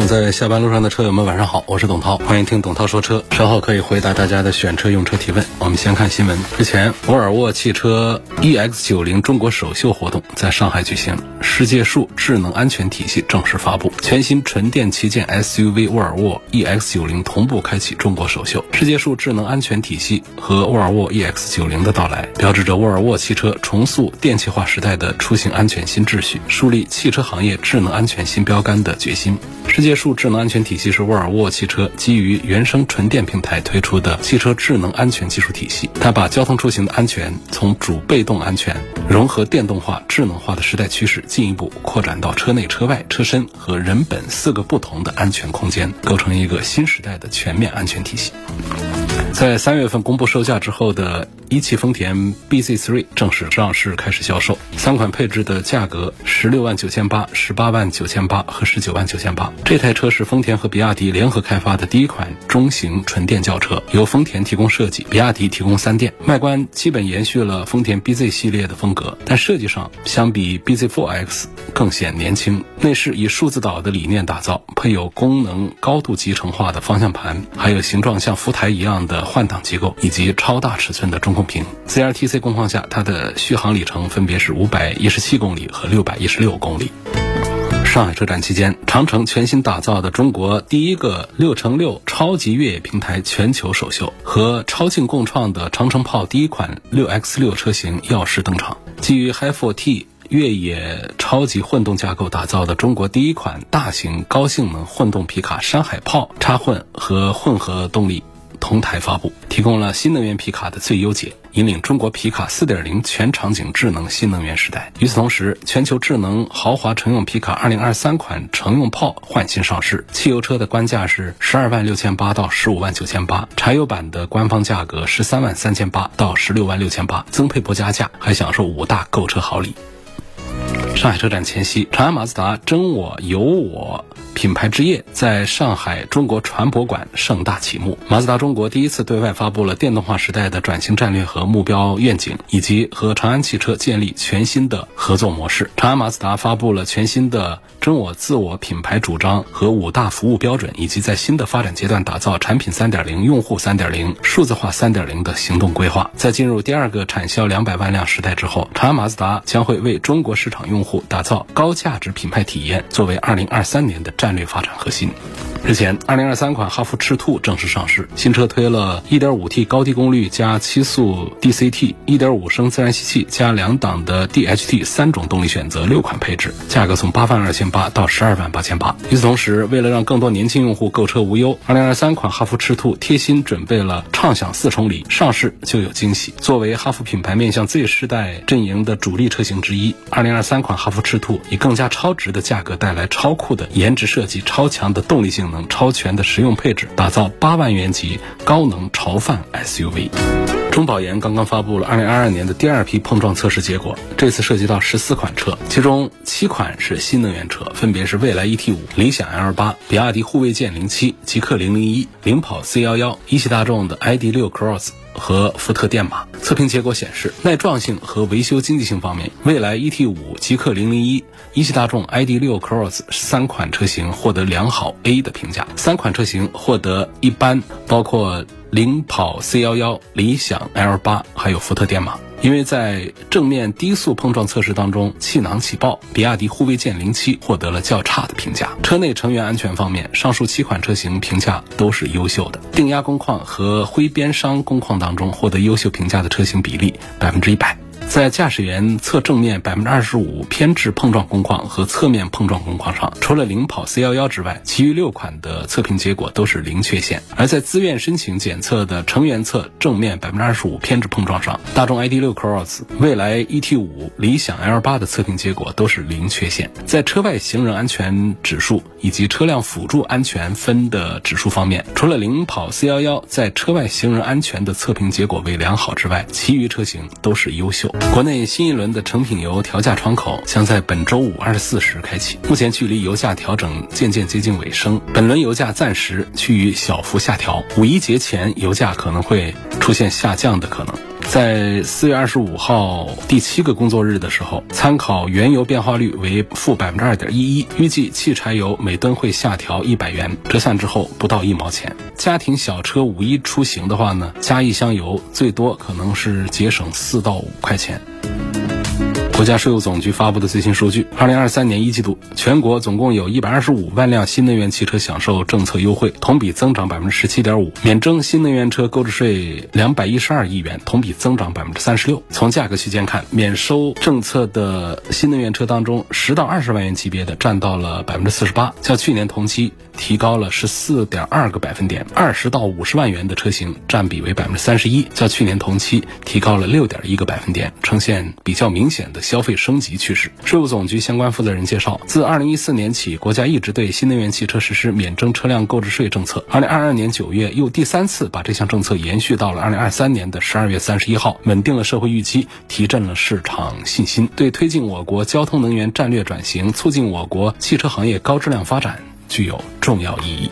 正在下班路上的车友们，晚上好，我是董涛，欢迎听董涛说车。稍后可以回答大家的选车用车提问。我们先看新闻。日前，沃尔沃汽车 EX90 中国首秀活动在上海举行，世界树智能安全体系正式发布，全新纯电旗舰 SUV 沃尔沃 EX90 同步开启中国首秀。世界树智能安全体系和沃尔沃 EX90 的到来，标志着沃尔沃汽车重塑电气化时代的出行安全新秩序，树立汽车行业智能安全新标杆的决心。世界树智能安全体系是沃尔沃汽车基于原生纯电平台推出的汽车智能安全技术体系。它把交通出行的安全从主被动安全融合电动化、智能化的时代趋势，进一步扩展到车内、车外、车身和人本四个不同的安全空间，构成一个新时代的全面安全体系。在三月份公布售价之后的一汽丰田 BZ3 正式上市开始销售，三款配置的价格十六万九千八、十八万九千八和十九万九千八。这台车是丰田和比亚迪联合开发的第一款中型纯电轿车，由丰田提供设计，比亚迪提供三电。外观基本延续了丰田 BZ 系列的风格，但设计上相比 BZ4X 更显年轻。内饰以数字岛的理念打造，配有功能高度集成化的方向盘，还有形状像福台一样的的换挡机构，以及超大尺寸的中控屏。CLTC 工况下，它的续航里程分别是五百一十七公里和六百一十六公里。上海车展期间，长城全新打造的中国第一个六乘六超级越野平台全球首秀，和超劲共创的长城炮第一款六 X 六车型耀世登场。基于 Hi4T 越野超级混动架构打造的中国第一款大型高性能混动皮卡山海炮插混和混合动力同台发布，提供了新能源皮卡的最优解。引领中国皮卡4.0全场景智能新能源时代。与此同时，全球智能豪华乘用皮卡2023款乘用炮换新上市，汽油车的官价是十二万六千八到十五万九千八，柴油版的官方价格十三万三千八到十六万六千八，增配不加价，还享受五大购车好礼。上海车展前夕，长安马自达真我有我品牌之夜在上海中国船舶馆盛大启幕。马自达中国第一次对外发布了电动化时代的转型战略和目标愿景，以及和长安汽车建立全新的合作模式。长安马自达发布了全新的真我自我品牌主张和五大服务标准，以及在新的发展阶段打造产品3.0、用户3.0、数字化3.0的行动规划。在进入第二个产销两百万辆时代之后，长安马自达将会为中国市场用户打造高价值品牌体验，作为2023年的战略发展核心。日前，2023款哈弗赤兔正式上市，新车推了 1.5T 高低功率加七速 DCT、1.5升自然吸气加两档的 DHT 三种动力选择，六款配置，价格从八万二千八到十二万八千八。与此同时，为了让更多年轻用户购车无忧二零二三款哈弗赤兔贴心准备了畅享四重礼，上市就有惊喜。作为哈弗品牌面向 Z 世代阵营的主力车型之一二零二三款哈弗赤兔以更加超值的价格带来超酷的颜值设计、超强的动力性能、超全的实用配置，打造八万元级高能潮范 SUV。中保研刚刚发布了二零二二年的第二批碰撞测试结果，这次涉及到十四款车，其中七款是新能源车，分别是蔚来 ET5、理想 L8、比亚迪护卫舰零七、极氪零零一、领跑 C 幺幺、一汽大众的 ID 六 Cross。和福特电马测评结果显示，耐撞性和维修经济性方面，蔚来 ET5、极氪零零一、一汽大众 ID.6 Cross 三款车型获得良好 A 的评价，三款车型获得一般，包括领跑 C 幺幺、理想 L8 还有福特电马。因为在正面低速碰撞测试当中，气囊起爆，比亚迪护卫舰零七获得了较差的评价。车内成员安全方面，上述七款车型评价都是优秀的。定压工况和灰边伤工况当中获得优秀评价的车型比例百分之一百。在驾驶员侧正面百分之二十五偏置碰撞工况和侧面碰撞工况上，除了领跑 C 幺幺之外，其余六款的测评结果都是零缺陷。而在自愿申请检测的成员侧正面百分之二十五偏置碰撞上，大众 ID 六 Cross、蔚来 ET 五、理想 L 八的测评结果都是零缺陷。在车外行人安全指数以及车辆辅助安全分的指数方面，除了领跑 C 幺幺在车外行人安全的测评结果为良好之外，其余车型都是优秀。国内新一轮的成品油调价窗口将在本周五二十四时开启，目前距离油价调整渐渐接近尾声，本轮油价暂时趋于小幅下调。五一节前，油价可能会出现下降的可能。在四月二十五号第七个工作日的时候，参考原油变化率为负百分之二点一一，预计汽柴油每吨会下调一百元，折算之后不到一毛钱。家庭小车五一出行的话呢，加一箱油最多可能是节省四到五块钱。国家税务总局发布的最新数据：二零二三年一季度，全国总共有一百二十五万辆新能源汽车享受政策优惠，同比增长百分之十七点五；免征新能源车购置税两百一十二亿元，同比增长百分之三十六。从价格区间看，免收政策的新能源车当中，十到二十万元级别的占到了百分之四十八，较去年同期提高了十四点二个百分点；二十到五十万元的车型占比为百分之三十一，较去年同期提高了六点一个百分点，呈现比较明显的。消费升级趋势。税务总局相关负责人介绍，自二零一四年起，国家一直对新能源汽车实施免征车辆购置税政策。二零二二年九月，又第三次把这项政策延续到了二零二三年的十二月三十一号，稳定了社会预期，提振了市场信心，对推进我国交通能源战略转型、促进我国汽车行业高质量发展具有重要意义。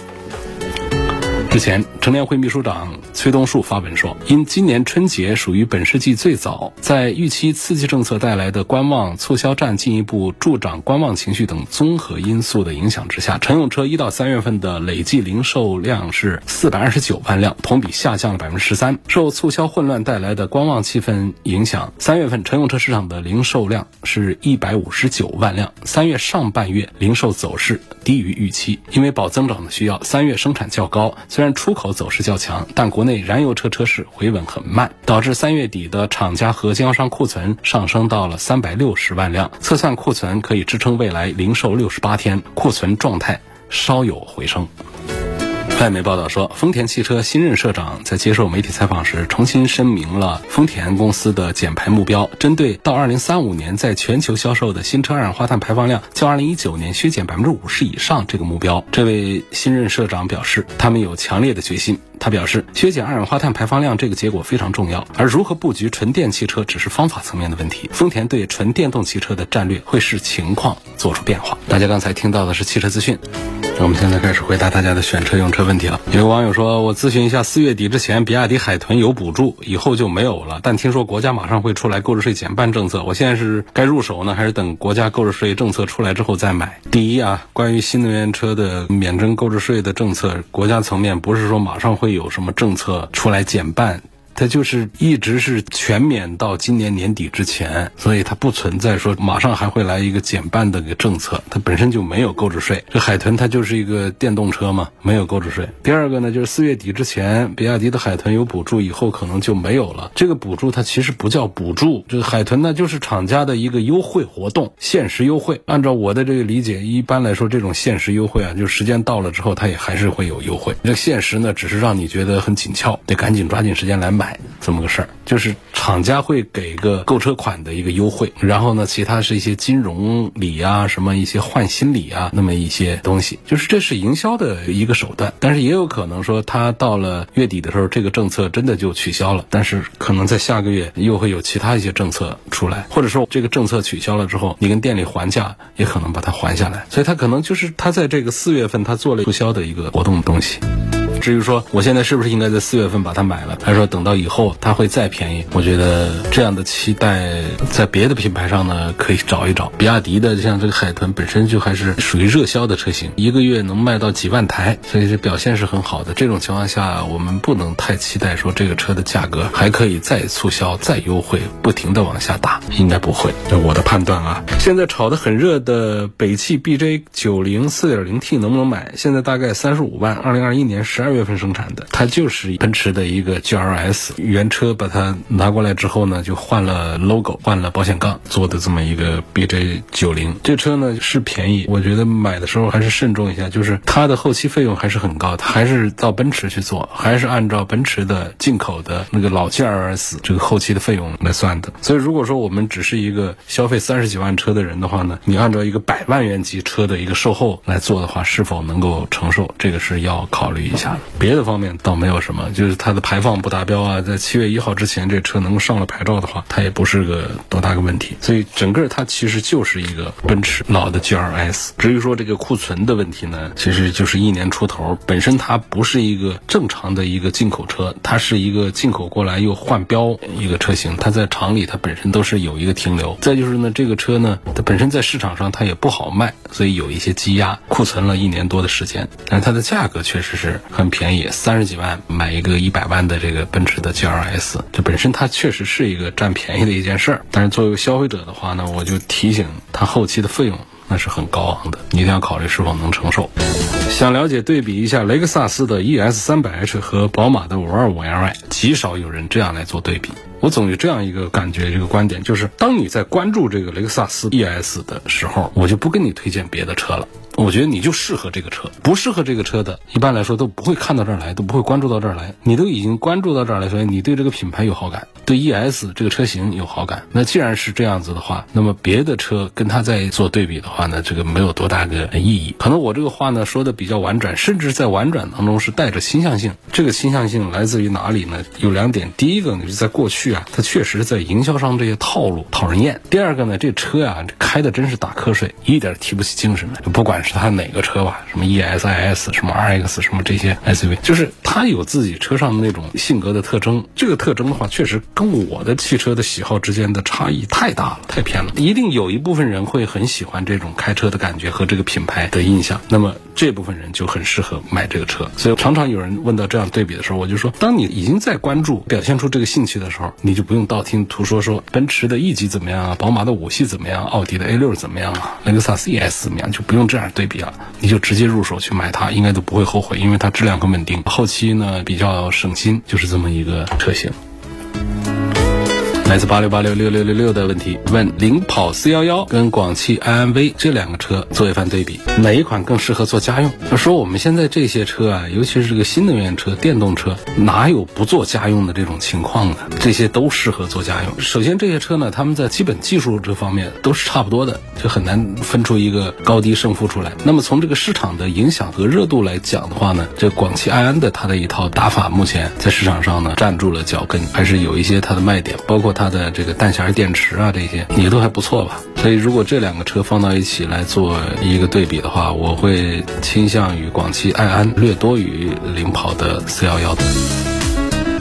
之前，乘联会秘书长崔东树发文说，因今年春节属于本世纪最早，在预期刺激政策带来的观望促销战进一步助长观望情绪等综合因素的影响之下，乘用车一到三月份的累计零售量是四百二十九万辆，同比下降了百分之十三。受促销混乱带来的观望气氛影响，三月份乘用车市场的零售量是一百五十九万辆。三月上半月零售走势低于预期，因为保增长的需要，三月生产较高。虽然出口走势较强，但国内燃油车车市回稳很慢，导致三月底的厂家和经销商库存上升到了三百六十万辆，测算库存可以支撑未来零售六十八天，库存状态稍有回升。外媒报道说，丰田汽车新任社长在接受媒体采访时，重新声明了丰田公司的减排目标。针对到二零三五年在全球销售的新车二氧化碳排放量较二零一九年削减百分之五十以上这个目标，这位新任社长表示，他们有强烈的决心。他表示，削减二氧化碳排放量这个结果非常重要，而如何布局纯电汽车只是方法层面的问题。丰田对纯电动汽车的战略会视情况做出变化。大家刚才听到的是汽车资讯。那我们现在开始回答大家的选车用车问题了。有网友说，我咨询一下，四月底之前，比亚迪海豚有补助，以后就没有了。但听说国家马上会出来购置税减半政策，我现在是该入手呢，还是等国家购置税政策出来之后再买？第一啊，关于新能源车的免征购置税的政策，国家层面不是说马上会会有什么政策出来减半。它就是一直是全免到今年年底之前，所以它不存在说马上还会来一个减半的一个政策，它本身就没有购置税。这海豚它就是一个电动车嘛，没有购置税。第二个呢，就是四月底之前，比亚迪的海豚有补助，以后可能就没有了。这个补助它其实不叫补助，这个海豚呢就是厂家的一个优惠活动，限时优惠。按照我的这个理解，一般来说这种限时优惠啊，就时间到了之后，它也还是会有优惠。这限时呢，只是让你觉得很紧俏，得赶紧抓紧时间来买。这么个事儿，就是厂家会给个购车款的一个优惠，然后呢，其他是一些金融礼啊，什么一些换新礼啊，那么一些东西，就是这是营销的一个手段。但是也有可能说，他到了月底的时候，这个政策真的就取消了，但是可能在下个月又会有其他一些政策出来，或者说这个政策取消了之后，你跟店里还价也可能把它还下来，所以他可能就是他在这个四月份他做了促销的一个活动的东西。至于说我现在是不是应该在四月份把它买了，还是说等到以后它会再便宜？我觉得这样的期待在别的品牌上呢可以找一找。比亚迪的像这个海豚本身就还是属于热销的车型，一个月能卖到几万台，所以这表现是很好的。这种情况下，我们不能太期待说这个车的价格还可以再促销、再优惠，不停的往下打，应该不会。这我的判断啊。现在炒得很热的北汽 BJ 九零四点零 T 能不能买？现在大概三十五万，二零二一年十二。二月份生产的，它就是奔驰的一个 GLS 原车，把它拿过来之后呢，就换了 logo，换了保险杠，做的这么一个 BJ 九零。这车呢是便宜，我觉得买的时候还是慎重一下，就是它的后期费用还是很高，它还是到奔驰去做，还是按照奔驰的进口的那个老 GLS 这个后期的费用来算的。所以如果说我们只是一个消费三十几万车的人的话呢，你按照一个百万元级车的一个售后来做的话，是否能够承受？这个是要考虑一下别的方面倒没有什么，就是它的排放不达标啊，在七月一号之前这车能上了牌照的话，它也不是个多大个问题。所以整个它其实就是一个奔驰老的 GLS。至于说这个库存的问题呢，其实就是一年出头，本身它不是一个正常的一个进口车，它是一个进口过来又换标一个车型，它在厂里它本身都是有一个停留。再就是呢，这个车呢，它本身在市场上它也不好卖，所以有一些积压库存了一年多的时间，但它的价格确实是很便宜，三十几万买一个一百万的这个奔驰的 GLS，这本身它确实是一个占便宜的一件事儿。但是作为消费者的话呢，我就提醒它后期的费用那是很高昂的，你一定要考虑是否能承受。想了解对比一下雷克萨斯的 ES 三百 H 和宝马的五二五 Li，极少有人这样来做对比。我总有这样一个感觉，这个观点就是，当你在关注这个雷克萨斯 ES 的时候，我就不跟你推荐别的车了。我觉得你就适合这个车，不适合这个车的，一般来说都不会看到这儿来，都不会关注到这儿来。你都已经关注到这儿来，所以你对这个品牌有好感，对 ES 这个车型有好感。那既然是这样子的话，那么别的车跟它在做对比的话呢，这个没有多大个意义。可能我这个话呢说的比较婉转，甚至在婉转当中是带着倾向性。这个倾向性来自于哪里呢？有两点，第一个呢，就在过去啊，它确实在营销上这些套路讨人厌。第二个呢，这车呀开的真是打瞌睡，一点提不起精神来，不管是。是它哪个车吧？什么 E S I S，什么 R X，什么这些 S U V，就是它有自己车上的那种性格的特征。这个特征的话，确实跟我的汽车的喜好之间的差异太大了，太偏了。一定有一部分人会很喜欢这种开车的感觉和这个品牌的印象，那么这部分人就很适合买这个车。所以常常有人问到这样对比的时候，我就说，当你已经在关注、表现出这个兴趣的时候，你就不用道听途说说奔驰的 E 级怎么样啊，宝马的五系怎么样，奥迪的 A 六怎么样啊，雷克萨斯 E S 怎么样，就不用这样。对比啊，你就直接入手去买它，应该都不会后悔，因为它质量很稳定，后期呢比较省心，就是这么一个车型。来自八六八六六六六六的问题，问领跑 C 幺幺跟广汽埃安 V 这两个车做一番对比，哪一款更适合做家用？说我们现在这些车啊，尤其是这个新能源车、电动车，哪有不做家用的这种情况呢？这些都适合做家用。首先，这些车呢，他们在基本技术这方面都是差不多的，就很难分出一个高低胜负出来。那么从这个市场的影响和热度来讲的话呢，这广汽埃安的它的一套打法，目前在市场上呢站住了脚跟，还是有一些它的卖点，包括。它的这个弹匣电池啊，这些也都还不错吧。所以如果这两个车放到一起来做一个对比的话，我会倾向于广汽埃安略多于领跑的 c 幺幺。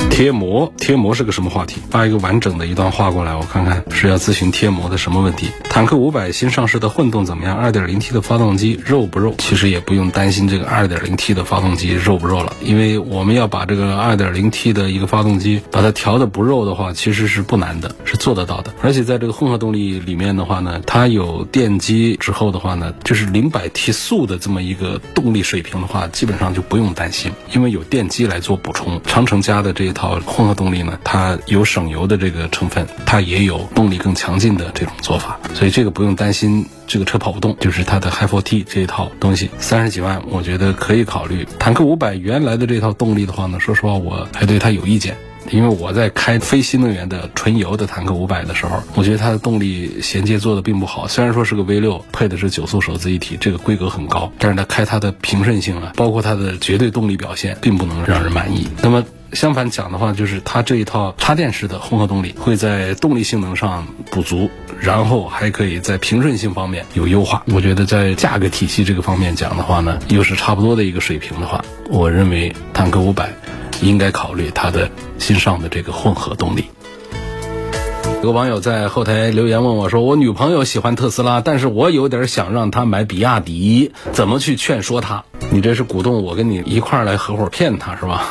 贴膜，贴膜是个什么话题？发一个完整的一段话过来，我看看是要咨询贴膜的什么问题。坦克五百新上市的混动怎么样？二点零 T 的发动机肉不肉？其实也不用担心这个二点零 T 的发动机肉不肉了，因为我们要把这个二点零 T 的一个发动机把它调的不肉的话，其实是不难的，是做得到的。而且在这个混合动力里面的话呢，它有电机之后的话呢，就是零百提速的这么一个动力水平的话，基本上就不用担心，因为有电机来做补充。长城家的这套。混合动力呢，它有省油的这个成分，它也有动力更强劲的这种做法，所以这个不用担心这个车跑不动。就是它的 Hi4T 这一套东西，三十几万，我觉得可以考虑。坦克五百原来的这套动力的话呢，说实话我还对它有意见，因为我在开非新能源的纯油的坦克五百的时候，我觉得它的动力衔接做的并不好。虽然说是个 V 六，配的是九速手自一体，这个规格很高，但是它开它的平顺性啊，包括它的绝对动力表现，并不能让人满意。那么。相反讲的话，就是它这一套插电式的混合动力会在动力性能上补足，然后还可以在平顺性方面有优化。我觉得在价格体系这个方面讲的话呢，又是差不多的一个水平的话，我认为坦克五百应该考虑它的新上的这个混合动力。有个网友在后台留言问我说：“我女朋友喜欢特斯拉，但是我有点想让她买比亚迪，怎么去劝说她？你这是鼓动我跟你一块儿来合伙骗她是吧？”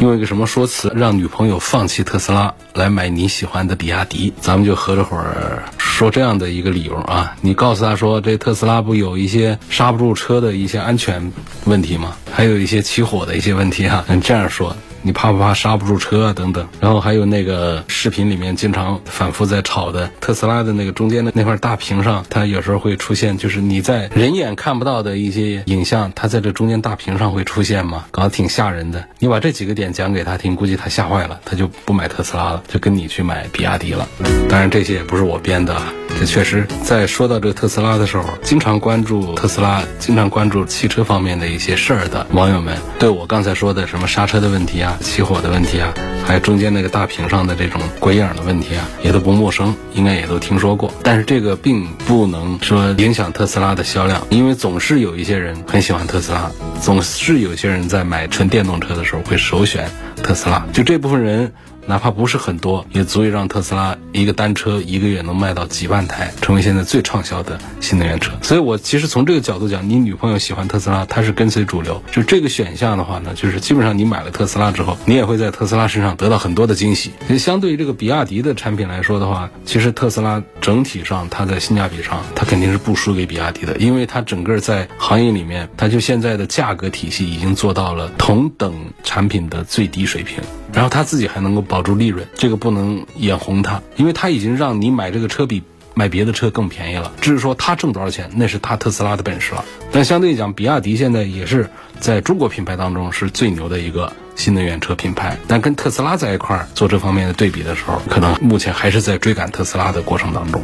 用一个什么说辞让女朋友放弃特斯拉来买你喜欢的比亚迪？咱们就合着伙儿。说这样的一个理由啊，你告诉他说这特斯拉不有一些刹不住车的一些安全问题吗？还有一些起火的一些问题哈，你这样说。你怕不怕刹不住车啊？等等，然后还有那个视频里面经常反复在炒的特斯拉的那个中间的那块大屏上，它有时候会出现，就是你在人眼看不到的一些影像，它在这中间大屏上会出现吗？搞得挺吓人的。你把这几个点讲给他听，估计他吓坏了，他就不买特斯拉了，就跟你去买比亚迪了。当然这些也不是我编的，这确实在说到这个特斯拉的时候，经常关注特斯拉、经常关注汽车方面的一些事儿的网友们，对我刚才说的什么刹车的问题啊。起火的问题啊，还有中间那个大屏上的这种鬼影的问题啊，也都不陌生，应该也都听说过。但是这个并不能说影响特斯拉的销量，因为总是有一些人很喜欢特斯拉，总是有些人在买纯电动车的时候会首选特斯拉。就这部分人。哪怕不是很多，也足以让特斯拉一个单车一个月能卖到几万台，成为现在最畅销的新能源车。所以，我其实从这个角度讲，你女朋友喜欢特斯拉，她是跟随主流。就这个选项的话呢，就是基本上你买了特斯拉之后，你也会在特斯拉身上得到很多的惊喜。相对于这个比亚迪的产品来说的话，其实特斯拉整体上它在性价比上，它肯定是不输给比亚迪的，因为它整个在行业里面，它就现在的价格体系已经做到了同等产品的最低水平。然后他自己还能够保住利润，这个不能眼红他，因为他已经让你买这个车比买别的车更便宜了。至于说他挣多少钱，那是他特斯拉的本事了。但相对讲，比亚迪现在也是在中国品牌当中是最牛的一个新能源车品牌。但跟特斯拉在一块儿做这方面的对比的时候，可能目前还是在追赶特斯拉的过程当中。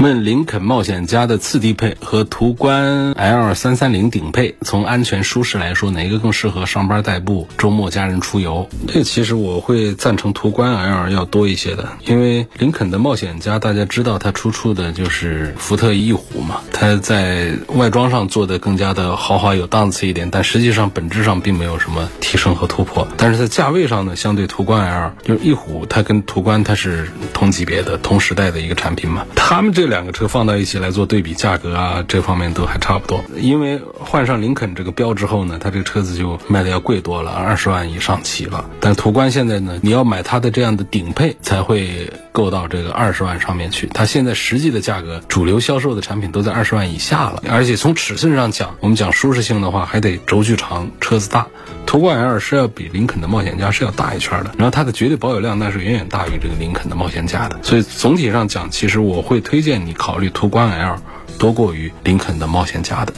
问林肯冒险家的次低配和途观 L 三三零顶配，从安全舒适来说，哪个更适合上班代步、周末家人出游？这个其实我会赞成途观 L 要多一些的，因为林肯的冒险家大家知道它出处的就是福特翼虎嘛，它在外装上做的更加的豪华有档次一点，但实际上本质上并没有什么提升和突破。但是在价位上呢，相对途观 L，就是翼虎它跟途观它是同级别的、同时代的一个产品嘛，他们这。两个车放到一起来做对比，价格啊这方面都还差不多。因为换上林肯这个标之后呢，它这个车子就卖的要贵多了，二十万以上起了。但途观现在呢，你要买它的这样的顶配才会够到这个二十万上面去。它现在实际的价格，主流销售的产品都在二十万以下了。而且从尺寸上讲，我们讲舒适性的话，还得轴距长，车子大。途观 L 是要比林肯的冒险家是要大一圈的，然后它的绝对保有量那是远远大于这个林肯的冒险家的。所以总体上讲，其实我会推荐。你考虑途观 L 多过于林肯的冒险家的。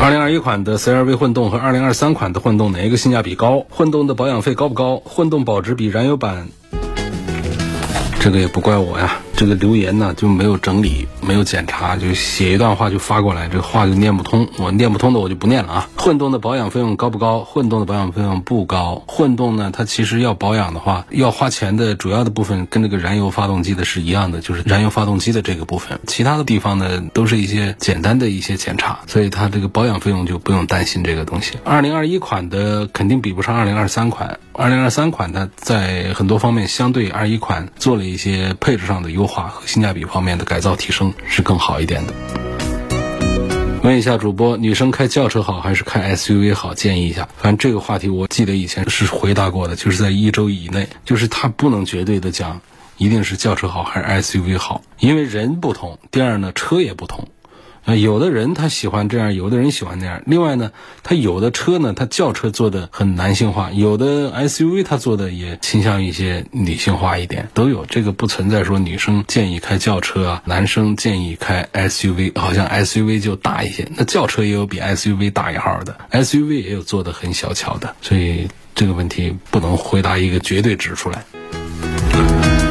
二零二一款的 CRV 混动和二零二三款的混动哪一个性价比高？混动的保养费高不高？混动保值比燃油版？这个也不怪我呀。这个留言呢就没有整理，没有检查，就写一段话就发过来，这个话就念不通。我念不通的我就不念了啊。混动的保养费用高不高？混动的保养费用不高。混动呢，它其实要保养的话，要花钱的主要的部分跟这个燃油发动机的是一样的，就是燃油发动机的这个部分。其他的地方呢，都是一些简单的一些检查，所以它这个保养费用就不用担心这个东西。二零二一款的肯定比不上二零二三款，二零二三款它在很多方面相对二一款做了一些配置上的优。优化和性价比方面的改造提升是更好一点的。问一下主播，女生开轿车好还是开 SUV 好？建议一下。反正这个话题我记得以前是回答过的，就是在一周以内，就是他不能绝对的讲一定是轿车好还是 SUV 好，因为人不同，第二呢车也不同。啊，有的人他喜欢这样，有的人喜欢那样。另外呢，他有的车呢，他轿车做的很男性化，有的 SUV 他做的也倾向一些女性化一点，都有。这个不存在说女生建议开轿车啊，男生建议开 SUV，好像 SUV 就大一些。那轿车也有比 SUV 大一号的，SUV 也有做的很小巧的，所以这个问题不能回答一个绝对值出来。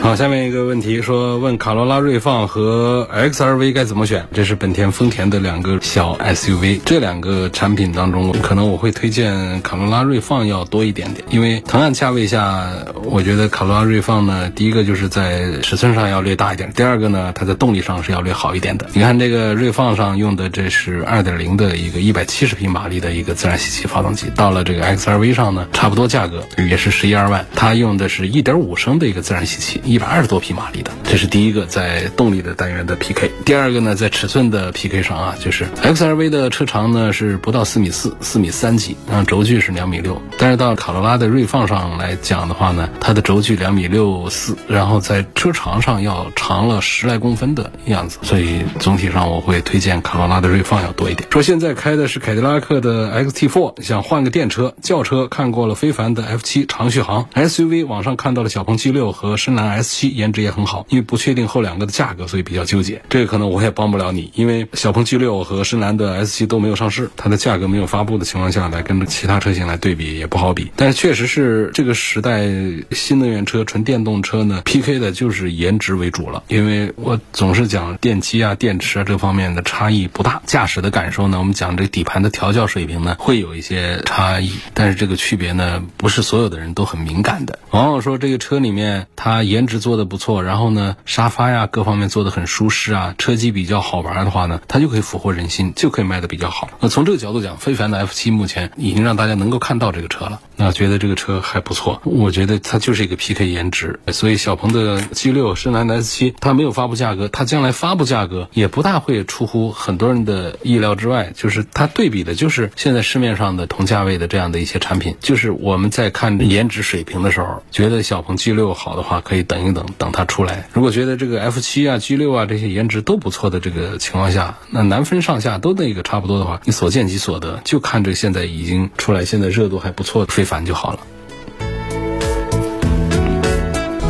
好，下面一个问题说问卡罗拉锐放和 XRV 该怎么选？这是本田、丰田的两个小 SUV，这两个产品当中，可能我会推荐卡罗拉锐放要多一点点，因为同样价位下，我觉得卡罗拉锐放呢，第一个就是在尺寸上要略大一点，第二个呢，它在动力上是要略好一点的。你看这个锐放上用的这是2.0的一个170匹马力的一个自然吸气发动机，到了这个 XRV 上呢，差不多价格也是十一二万，它用的是一点五升的一个自然吸气。一百二十多匹马力的。这是第一个在动力的单元的 PK。第二个呢，在尺寸的 PK 上啊，就是 XRV 的车长呢是不到四米四，四米三几，然后轴距是两米六。但是到卡罗拉的锐放上来讲的话呢，它的轴距两米六四，然后在车长上要长了十来公分的样子。所以总体上我会推荐卡罗拉的锐放要多一点。说现在开的是凯迪拉克的 XT4，想换个电车，轿车看过了非凡的 F7 长续航，SUV 网上看到了小鹏 G6 和深蓝 S S7，颜值也很好，因为不确定后两个的价格，所以比较纠结。这个可能我也帮不了你，因为小鹏 G6 和深蓝的 S7 都没有上市，它的价格没有发布的情况下来跟其他车型来对比也不好比。但是确实是这个时代新能源车、纯电动车呢，PK 的就是颜值为主了。因为我总是讲电机啊、电池啊这方面的差异不大，驾驶的感受呢，我们讲这底盘的调教水平呢会有一些差异，但是这个区别呢不是所有的人都很敏感的。往往说这个车里面它颜值做的不错，然后呢沙发呀各方面做的很舒适啊，车机比较好玩的话呢，它就可以俘获人心，就可以卖的比较好。那从这个角度讲，非凡的 F 七目前已经让大家能够看到这个车了，那觉得这个车还不错。我觉得它就是一个 PK 颜值，所以小鹏的 G 六、深蓝的 S 七，它没有发布价格，它将来发布价格也不大会出乎很多人的意料之外，就是它对比的就是现在市面上的同价位的这样的一些产品，就是我们在看颜值水平的时候，觉得小鹏 G 六好的话，可以等一等，等它出来。如果觉得这个 F 七啊、G 六啊这些颜值都不错的这个情况下，那难分上下都那个差不多的话，你所见即所得，就看这现在已经出来、现在热度还不错非凡就好了。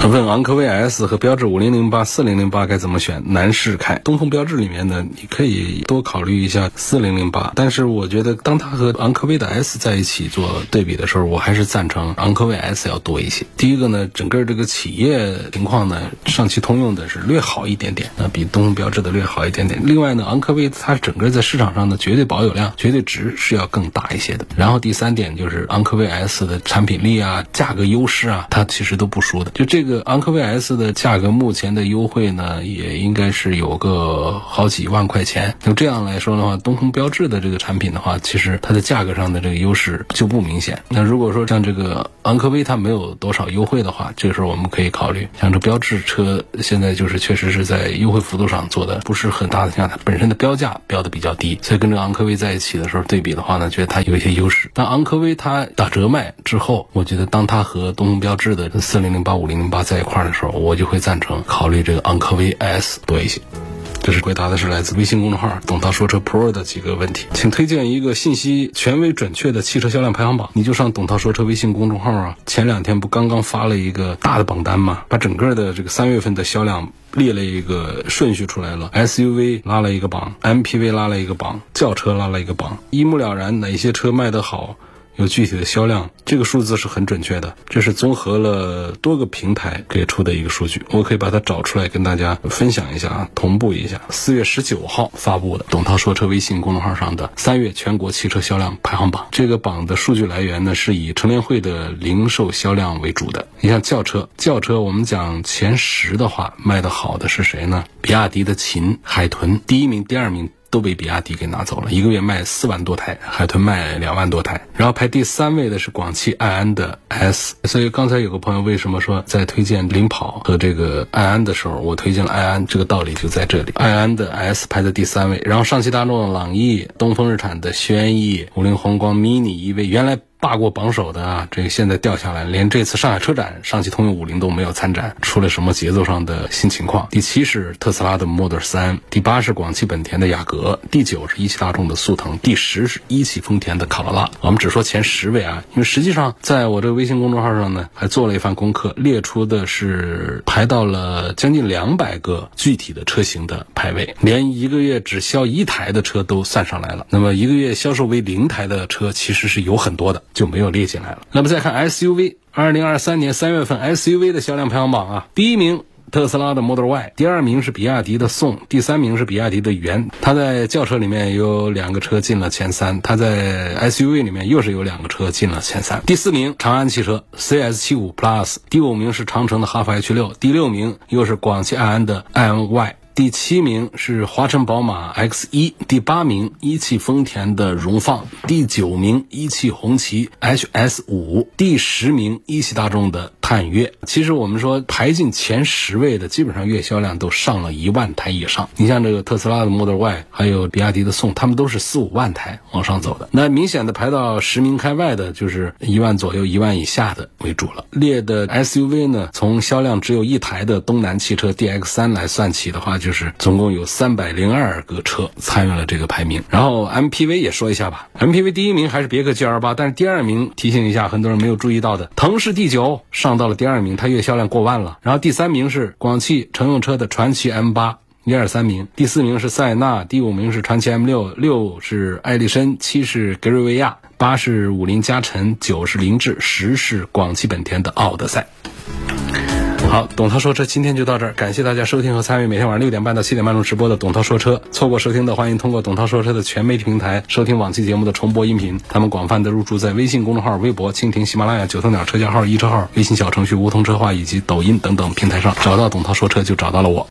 问昂科威 S 和标致五零零八、四零零八该怎么选？男士开。东风标致里面呢，你可以多考虑一下四零零八。但是我觉得，当它和昂科威的 S 在一起做对比的时候，我还是赞成昂科威 S 要多一些。第一个呢，整个这个企业情况呢，上汽通用的是略好一点点，那比东风标致的略好一点点。另外呢，昂科威它整个在市场上的绝对保有量、绝对值是要更大一些的。然后第三点就是昂科威 S 的产品力啊、价格优势啊，它其实都不输的。就这个。昂科威 S 的价格目前的优惠呢，也应该是有个好几万块钱。那这样来说的话，东风标致的这个产品的话，其实它的价格上的这个优势就不明显。那如果说像这个昂科威它没有多少优惠的话，这个时候我们可以考虑，像这标致车现在就是确实是在优惠幅度上做的不是很大的，像它本身的标价标的比较低，所以跟这个昂科威在一起的时候对比的话呢，觉得它有一些优势。但昂科威它打折卖之后，我觉得当它和东风标致的四零零八、五零零八在一块。儿的时候，我就会赞成考虑这个昂科威 S 多一些。这是回答的是来自微信公众号“董涛说车 Pro” 的几个问题，请推荐一个信息权威准确的汽车销量排行榜。你就上“董涛说车”微信公众号啊，前两天不刚刚发了一个大的榜单吗？把整个的这个三月份的销量列了一个顺序出来了，SUV 拉了一个榜，MPV 拉了一个榜，轿车拉了一个榜，一目了然哪些车卖得好。有具体的销量，这个数字是很准确的。这是综合了多个平台给出的一个数据，我可以把它找出来跟大家分享一下啊，同步一下。四月十九号发布的董涛说车微信公众号上的三月全国汽车销量排行榜，这个榜的数据来源呢是以乘联会的零售销量为主的。你像轿车，轿车我们讲前十的话，卖的好的是谁呢？比亚迪的秦、海豚，第一名、第二名。都被比亚迪给拿走了，一个月卖四万多台，海豚卖两万多台，然后排第三位的是广汽埃安的 S。所以刚才有个朋友为什么说在推荐领跑和这个埃安的时候，我推荐了埃安，这个道理就在这里。埃安的 S 排在第三位，然后上汽大众的朗逸、东风日产的轩逸、五菱宏光 mini EV，原来。霸过榜首的啊，这个现在掉下来，连这次上海车展，上汽通用五菱都没有参展，出了什么节奏上的新情况？第七是特斯拉的 Model 三，第八是广汽本田的雅阁，第九是一汽大众的速腾，第十是一汽丰田的卡罗拉。我们只说前十位啊，因为实际上在我这个微信公众号上呢，还做了一番功课，列出的是排到了将近两百个具体的车型的排位，连一个月只销一台的车都算上来了。那么一个月销售为零台的车其实是有很多的。就没有列进来了。那么再看 SUV，二零二三年三月份 SUV 的销量排行榜啊，第一名特斯拉的 Model Y，第二名是比亚迪的宋，第三名是比亚迪的元。它在轿车里面有两个车进了前三，它在 SUV 里面又是有两个车进了前三。第四名长安汽车 CS 七五 Plus，第五名是长城的哈弗 H 六，第六名又是广汽埃安的 i N Y。第七名是华晨宝马 X 一，第八名一汽丰田的荣放，第九名一汽红旗 HS 五，第十名一汽大众的探岳。其实我们说排进前十位的，基本上月销量都上了一万台以上。你像这个特斯拉的 Model Y，还有比亚迪的宋，他们都是四五万台往上走的。那明显的排到十名开外的，就是一万左右、一万以下的为主了。列的 SUV 呢，从销量只有一台的东南汽车 DX 三来算起的话，就是总共有三百零二个车参与了这个排名。然后 MPV 也说一下吧，MPV 第一名还是别克 GL 八，但是第二名提醒一下，很多人没有注意到的，腾势 D 九上到了第二名，它月销量过万了。然后第三名是广汽乘用车的传祺 M 八。一二三名，第四名是塞纳，第五名是传祺 M 六，六是艾力绅，七是格瑞维亚，八是五菱加辰，九是凌志，十是广汽本田的奥德赛。好，董涛说车今天就到这儿，感谢大家收听和参与每天晚上六点半到七点半钟直播的董涛说车。错过收听的，欢迎通过董涛说车的全媒体平台收听往期节目的重播音频。他们广泛的入驻在微信公众号、微博、蜻蜓、喜马拉雅、九头鸟车架号、一车号、微信小程序梧桐车话以及抖音等等平台上，找到董涛说车就找到了我。